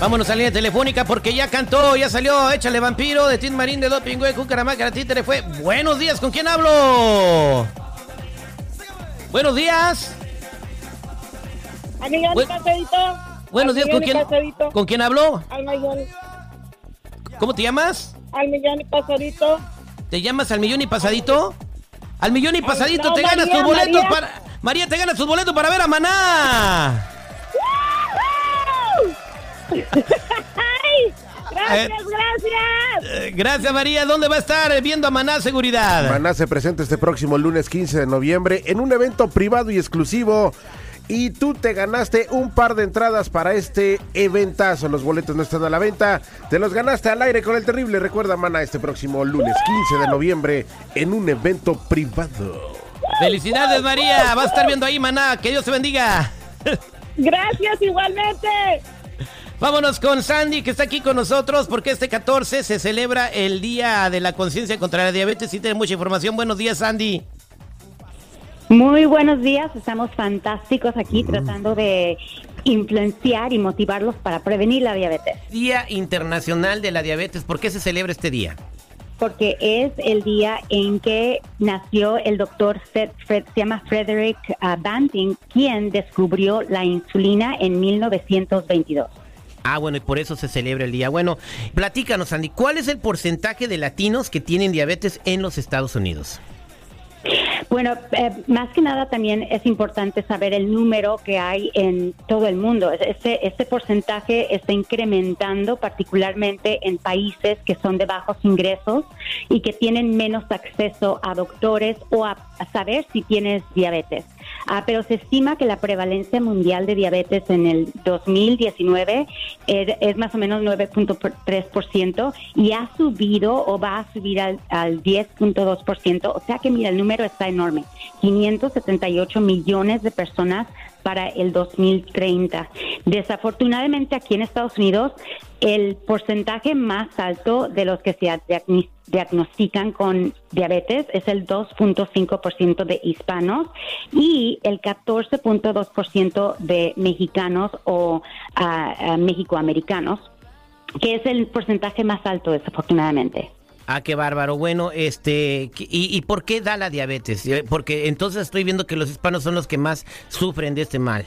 Vámonos a línea telefónica porque ya cantó, ya salió Échale Vampiro de Tim Marín de Doping, güey, Cucaramaca, Títere fue. Buenos días, ¿con quién hablo? Buenos días. Millón Bu- pasadito. Buenos días, ¿con quién. ¿con quién hablo? Al millón, ¿Cómo te llamas? al millón y pasadito. ¿Te llamas al millón y pasadito? Al millón y pasadito no, te ganas María, tus boletos María. para. María, te ganas tus boletos para ver a Maná. ¡Ay! ¡Gracias, Eh. gracias! Eh, Gracias, María. ¿Dónde va a estar viendo a Maná Seguridad? Maná se presenta este próximo lunes 15 de noviembre en un evento privado y exclusivo. Y tú te ganaste un par de entradas para este eventazo. Los boletos no están a la venta. Te los ganaste al aire con el terrible. Recuerda, Maná, este próximo lunes 15 de noviembre en un evento privado. Felicidades, María. Va a estar viendo ahí, Maná. Que Dios te bendiga. ¡Gracias igualmente! Vámonos con Sandy, que está aquí con nosotros, porque este 14 se celebra el Día de la Conciencia contra la Diabetes y tiene mucha información. Buenos días, Sandy. Muy buenos días, estamos fantásticos aquí tratando de influenciar y motivarlos para prevenir la diabetes, Día Internacional de la Diabetes. ¿Por qué se celebra este día? porque es el día en que nació el doctor Fred, Fred- se llama Frederick ah, Banting, quien descubrió la insulina en 1922. Ah, bueno, y por eso se celebra el día. Bueno, platícanos, Sandy, ¿cuál es el porcentaje de latinos que tienen diabetes en los Estados Unidos? Bueno, eh, más que nada también es importante saber el número que hay en todo el mundo. Este, este porcentaje está incrementando particularmente en países que son de bajos ingresos y que tienen menos acceso a doctores o a, a saber si tienes diabetes. Ah, pero se estima que la prevalencia mundial de diabetes en el 2019 es, es más o menos 9.3% y ha subido o va a subir al, al 10.2%. O sea que mira, el número está enorme. 578 millones de personas para el 2030. Desafortunadamente aquí en Estados Unidos el porcentaje más alto de los que se diagnostican con diabetes es el 2.5% de hispanos y el 14.2% de mexicanos o ah, mexicoamericanos, que es el porcentaje más alto desafortunadamente. Ah, qué bárbaro. Bueno, este, ¿y, y por qué da la diabetes? Eh, Porque entonces estoy viendo que los hispanos son los que más sufren de este mal.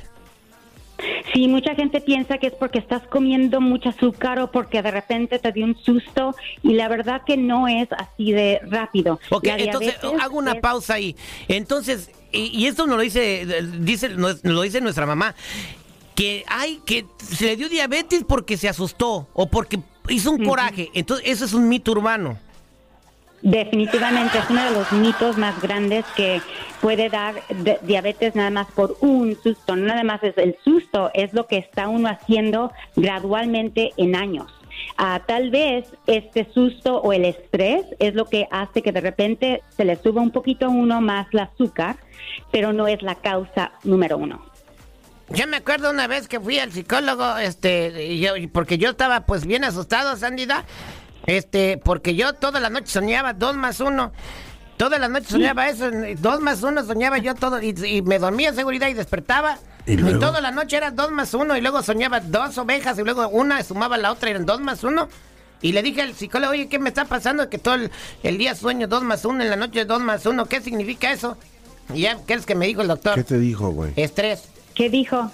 Sí, mucha gente piensa que es porque estás comiendo mucho azúcar o porque de repente te dio un susto y la verdad que no es así de rápido. Ok, entonces hago una es- pausa ahí. Entonces, y, y esto nos lo dice, dice, nos lo dice nuestra mamá, que hay que se le dio diabetes porque se asustó o porque hizo un coraje. Entonces, eso es un mito urbano. Definitivamente es uno de los mitos más grandes que puede dar diabetes nada más por un susto. No nada más es el susto, es lo que está uno haciendo gradualmente en años. Ah, tal vez este susto o el estrés es lo que hace que de repente se le suba un poquito uno más el azúcar, pero no es la causa número uno. Yo me acuerdo una vez que fui al psicólogo, este, porque yo estaba pues bien asustado, Sandida, este, porque yo toda la noche soñaba dos más uno. Toda la noche soñaba eso, dos más uno soñaba yo todo, y, y me dormía en seguridad y despertaba. ¿Y Y, toda la noche era dos más uno, y luego soñaba dos ovejas, y luego una sumaba a la otra, eran dos más uno. Y le dije al psicólogo, oye, ¿qué me está pasando? Que todo el, el día sueño dos más uno, en la noche dos más uno, ¿qué significa eso? Y ya, ¿qué es que me dijo el doctor? ¿Qué te dijo, güey? Estrés. ¿Qué dijo?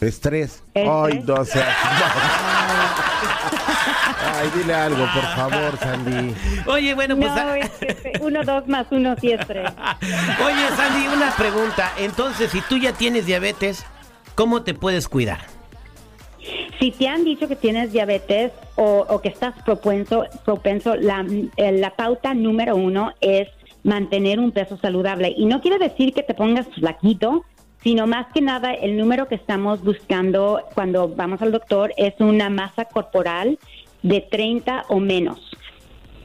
Estrés. Ay, no seas. Ay, dile algo, por favor, Sandy. Oye, bueno, pues... No, es que uno, dos más uno, sí es tres. Oye, Sandy, una pregunta. Entonces, si tú ya tienes diabetes, ¿cómo te puedes cuidar? Si te han dicho que tienes diabetes o, o que estás propenso, propenso la, eh, la pauta número uno es mantener un peso saludable. Y no quiere decir que te pongas flaquito, sino más que nada el número que estamos buscando cuando vamos al doctor es una masa corporal de 30 o menos.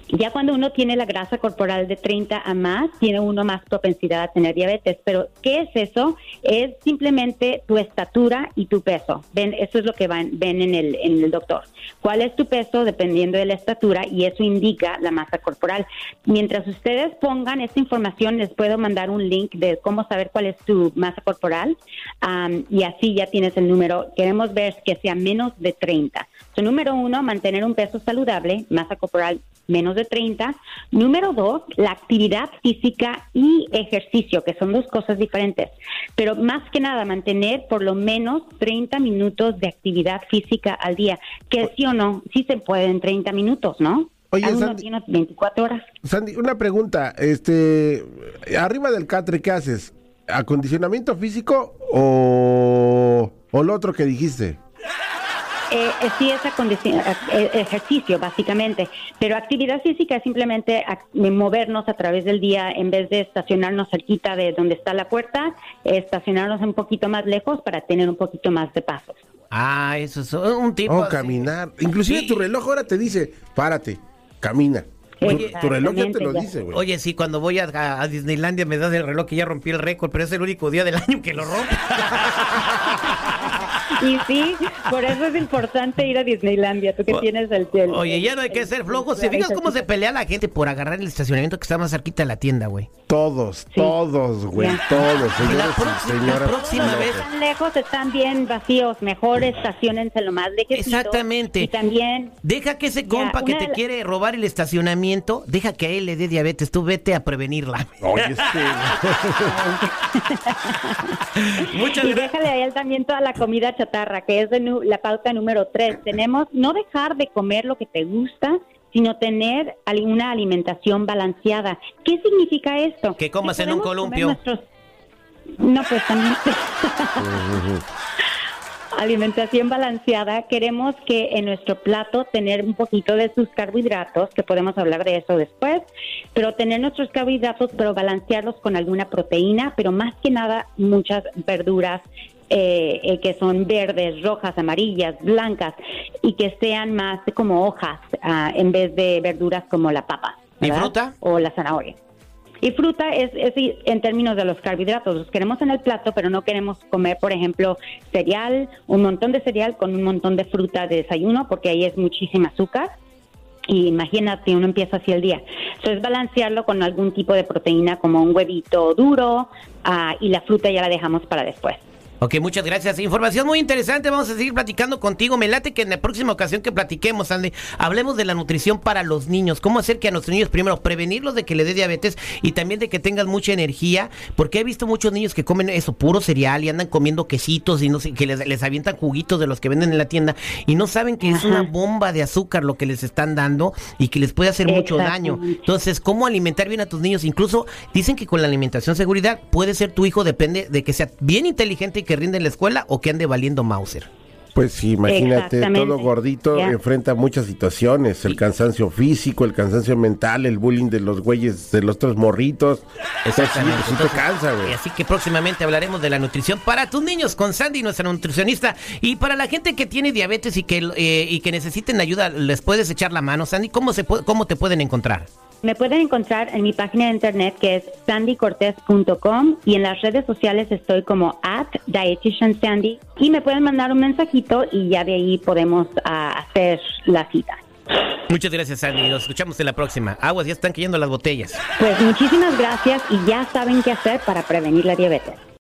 Ya cuando uno tiene la grasa corporal de 30 a más, tiene uno más propensidad a tener diabetes. Pero, ¿qué es eso? Es simplemente tu estatura y tu peso. Ven, eso es lo que van, ven en el, en el doctor. ¿Cuál es tu peso? Dependiendo de la estatura, y eso indica la masa corporal. Mientras ustedes pongan esta información, les puedo mandar un link de cómo saber cuál es tu masa corporal, am, y así ya tienes el número. Queremos ver que sea menos de 30. So, número uno, mantener un peso saludable, masa corporal menos de 30. Número dos, la actividad física y ejercicio, que son dos cosas diferentes. Pero más que nada, mantener por lo menos 30 minutos de actividad física al día. Que sí o no, sí se puede en 30 minutos, ¿no? Oye, Uno Sandy- tiene 24 horas. Sandy, una pregunta, este, arriba del catre, ¿qué haces? ¿Acondicionamiento físico o, o lo otro que dijiste? Eh, eh, sí es acondici- eh, ejercicio, básicamente, pero actividad física es simplemente ac- movernos a través del día en vez de estacionarnos cerquita de donde está la puerta, estacionarnos un poquito más lejos para tener un poquito más de pasos. Ah, eso es un tipo. O caminar. Inclusive Sí. tu reloj ahora te dice, párate, camina. Tu, Oye, tu reloj ya te lo dice, güey. Oye, sí, cuando voy a, a- a Disneylandia me das el reloj que ya rompí el récord, pero es el único día del año que lo rompo. Y sí, por eso es importante ir a Disneylandia, tú que O- tienes el el- Oye, ya no hay que ser flojos. ¿Se fijas cómo se pelea la gente por agarrar el estacionamiento que está más cerquita de la tienda, güey? Todos, todos, güey, Ya. todos, señores La próxima- señoras. la próxima vez- Están lejos, están bien vacíos, mejor estacionense lo más lejos. Exactamente. Y también Deja que ese Ya, compa que te la- quiere robar el estacionamiento, deja que a él le dé diabetes. Tú vete a prevenirla. Oye, este, Muchas Y gracias. déjale a él también toda la comida chatarra, que es de nu- la pauta número tres. Tenemos no dejar de comer lo que te gusta, sino tener ali- una alimentación balanceada. ¿Qué significa esto? Que comas en un columpio. nuestros- No, pues también. Alimentación balanceada, queremos que en nuestro plato tener un poquito de sus carbohidratos, que podemos hablar de eso después, pero tener nuestros carbohidratos, pero balancearlos con alguna proteína, pero más que nada muchas verduras eh, eh, que son verdes, rojas, amarillas, blancas y que sean más como hojas ah, en vez de verduras como la papa. ¿Y ¿verdad? fruta? O la zanahoria. Y fruta es, es en términos de los carbohidratos, los queremos en el plato, pero no queremos comer, por ejemplo, cereal, un montón de cereal con un montón de fruta de desayuno, porque ahí es muchísima azúcar. Y imagínate, uno empieza así el día. Entonces, balancearlo con algún tipo de proteína, como un huevito duro, ah, y la fruta ya la dejamos para después. Ok, muchas gracias. Información muy interesante. Vamos a seguir platicando contigo. Me late que en la próxima ocasión que platiquemos, Andy, hablemos de la nutrición para los niños. Cómo hacer que a nuestros niños, primero, prevenirlos de que le dé diabetes y también de que tengan mucha energía. Porque he visto muchos niños que comen eso, puro cereal y andan comiendo quesitos y no sé, que les, les avientan juguitos de los que venden en la tienda y no saben que es una bomba de azúcar lo que les están dando y que les puede hacer mucho daño. Entonces, ¿cómo alimentar bien a tus niños? Incluso dicen que con la alimentación seguridad puede ser tu hijo, depende de que sea bien inteligente y que rinde en la escuela o que ande valiendo Mauser. Pues sí, imagínate, todo gordito Ya. enfrenta muchas situaciones, el cansancio físico, el cansancio mental, el bullying de los güeyes, de los otros morritos. Exactamente. Sí, pues sí te Entonces, cansa, y güey. Así que próximamente hablaremos de la nutrición para tus niños con Sandy, nuestra nutricionista. Y para la gente que tiene diabetes y que, eh, y que necesiten ayuda, ¿les puedes echar la mano, Sandy? ¿Cómo, se cómo te pueden encontrar? Me pueden encontrar en mi página de internet que es sandycortez.com y en las redes sociales estoy como at dietitian sandy y me pueden mandar un mensajito y ya de ahí podemos ah, hacer la cita. Muchas gracias, Sandy. Nos escuchamos en la próxima. Aguas, ya están cayendo las botellas. Pues muchísimas gracias y ya saben qué hacer para prevenir la diabetes.